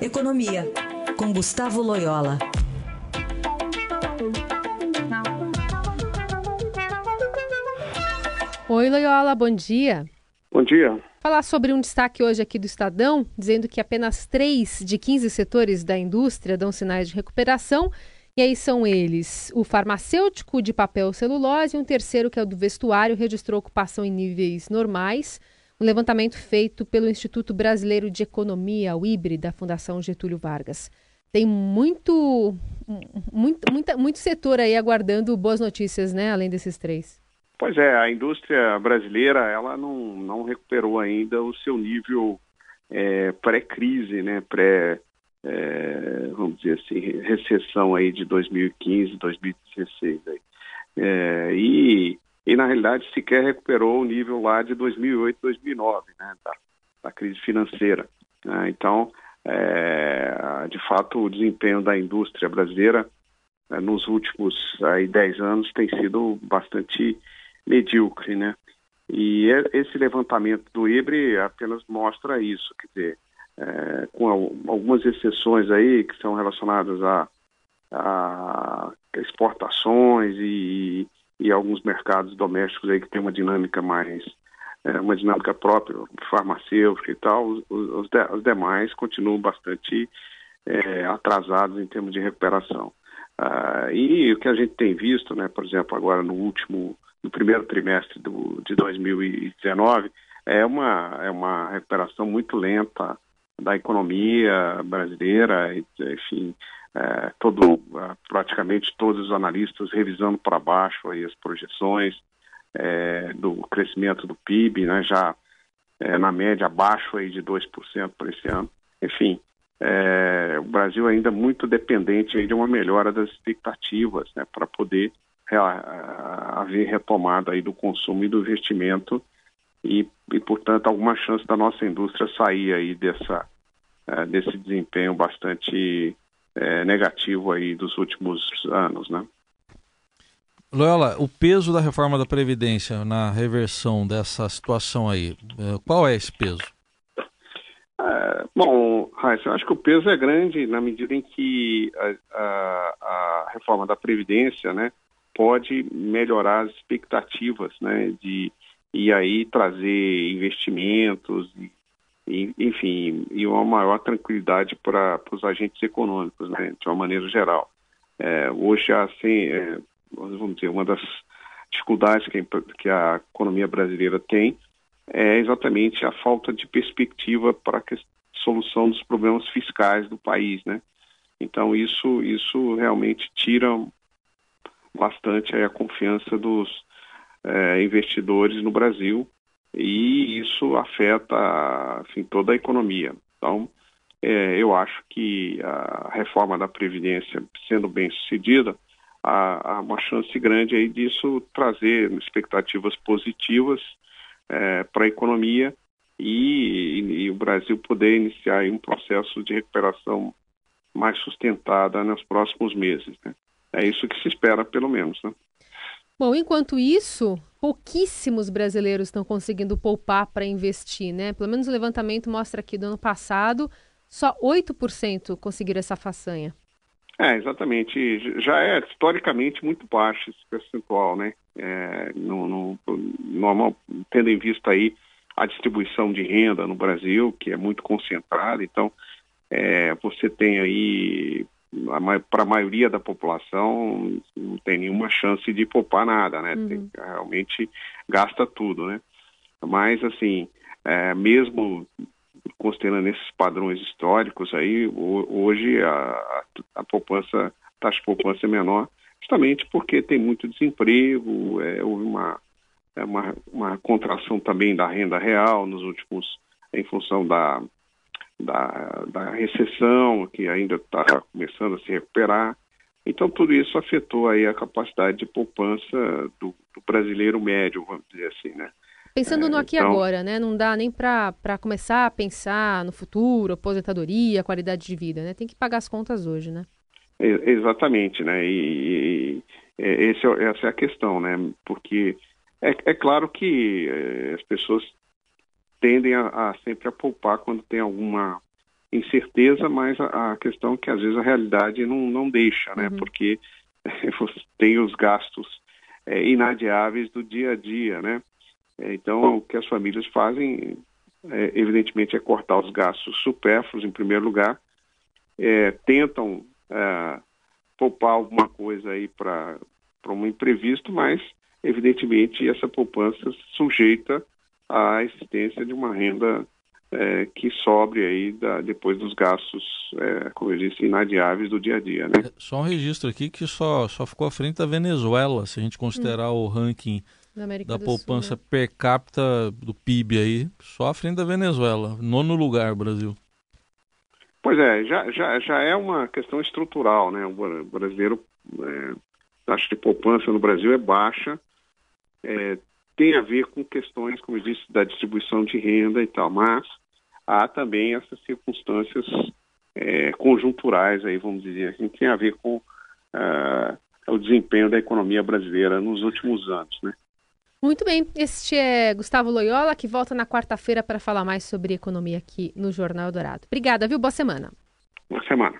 Economia, com Gustavo Loyola. Oi, Loyola, bom dia. Bom dia. Falar sobre um destaque hoje aqui do Estadão, dizendo que apenas 3 de 15 setores da indústria dão sinais de recuperação. E aí são eles: o farmacêutico de papel celulose e um terceiro, que é o do vestuário, registrou ocupação em níveis normais. Um levantamento feito pelo Instituto Brasileiro de Economia, o IBRE, da Fundação Getúlio Vargas. Tem muito, muito, muita, muito setor aí aguardando boas notícias, né? Além desses três. Pois é, a indústria brasileira ela não, não recuperou ainda o seu nível é, pré-crise, né, pré, é, vamos dizer assim, recessão aí de 2015, 2016. Aí. É, e, e, na realidade, sequer recuperou o nível lá de 2008, 2009, né, da, da crise financeira. Né? Então, é, de fato, o desempenho da indústria brasileira é, nos últimos aí, 10 anos tem sido bastante medíocre, né? E esse levantamento do IBRE apenas mostra isso, quer dizer, é, com algumas exceções aí que são relacionadas a, a exportações e, e, alguns mercados domésticos aí que tem uma dinâmica mais é, uma dinâmica própria, farmacêutica e tal, os, os, de, os demais continuam bastante é, atrasados em termos de recuperação. Ah, e o que a gente tem visto, né, por exemplo, agora no último no primeiro trimestre do, de 2019 é uma, é uma recuperação muito lenta da economia brasileira, enfim, é, todo, praticamente todos os analistas revisando para baixo aí as projeções é, do crescimento do PIB, né, já é, na média abaixo aí de 2% para esse ano. Enfim, é, o Brasil ainda é muito dependente aí de uma melhora das expectativas né, para poder haver retomada aí do consumo e do investimento e, e, portanto, alguma chance da nossa indústria sair aí dessa, é, desse desempenho bastante é, negativo aí dos últimos anos, né? Loyola, o peso da reforma da Previdência na reversão dessa situação aí, é, qual é esse peso? É, bom, Raíssa, eu acho que o peso é grande na medida em que a, a, a reforma da Previdência, né, pode melhorar as expectativas, né, de e aí trazer investimentos, e, enfim, e uma maior tranquilidade para os agentes econômicos, né, de uma maneira geral. É, hoje, assim, é, vamos dizer, uma das dificuldades que, que a economia brasileira tem é exatamente a falta de perspectiva para a solução dos problemas fiscais do país, né? Então isso isso realmente tira bastante a confiança dos é, investidores no Brasil e isso afeta assim, toda a economia. Então, é, eu acho que a reforma da Previdência, sendo bem sucedida, há, há uma chance grande aí disso trazer expectativas positivas é, para a economia e, e, e, o Brasil poder iniciar um processo de recuperação mais sustentada nos próximos meses. Né? É isso que se espera, pelo menos. Né? Bom, enquanto isso, pouquíssimos brasileiros estão conseguindo poupar para investir, né? Pelo menos o levantamento mostra aqui do ano passado, só 8% conseguiram essa façanha. É, exatamente. Já é historicamente muito baixo esse percentual, né? É, no, no, normal, tendo em vista aí a distribuição de renda no Brasil, que é muito concentrada, então é, você tem aí para a maioria da população não tem nenhuma chance de poupar nada, né? Uhum. Tem, realmente gasta tudo, né? Mas assim, é, mesmo considerando esses padrões históricos aí, hoje a, a poupança, a taxa de poupança é menor, justamente porque tem muito desemprego, é, houve uma, é uma, uma contração também da renda real nos últimos, em função da, da, da recessão, que ainda está começando a se recuperar. Então, tudo isso afetou aí a capacidade de poupança do, do brasileiro médio, vamos dizer assim, né? Pensando no é, aqui e então... agora, né? Não dá nem para começar a pensar no futuro, aposentadoria, qualidade de vida, né? Tem que pagar as contas hoje, né? exatamente, né? E, e é essa é a questão, né? Porque é, é claro que é, as pessoas tendem a, a, sempre a poupar quando tem alguma incerteza, mas a, a questão é que às vezes a realidade não, não deixa, né? Uhum. Porque tem os gastos é, inadiáveis do dia a dia, né? É, então, o que as famílias fazem, é, evidentemente, é cortar os gastos supérfluos, em primeiro lugar, é, tentam é, poupar alguma coisa aí para um imprevisto, mas, evidentemente, essa poupança sujeita à existência de uma renda é, que sobre aí da, depois dos gastos, é, como eu disse, inadiáveis do dia a dia. Né? É, só um registro aqui que só, só ficou à frente da Venezuela, se a gente considerar hum. o ranking da, poupança Sul, né? per capita do PIB aí, só à frente da Venezuela, nono lugar Brasil. Pois é, já, já, já é uma questão estrutural, né? O brasileiro, é, a taxa de poupança no Brasil é baixa, é, tem a ver com questões, como eu disse, da distribuição de renda e tal, mas há também essas circunstâncias é, conjunturais aí, vamos dizer assim, que tem a ver com uh, o desempenho da economia brasileira nos últimos anos, né? Muito bem, este é Gustavo Loyola, que volta na quarta-feira para falar mais sobre economia aqui no Jornal Dourado. Obrigada, viu? Boa semana. Boa semana.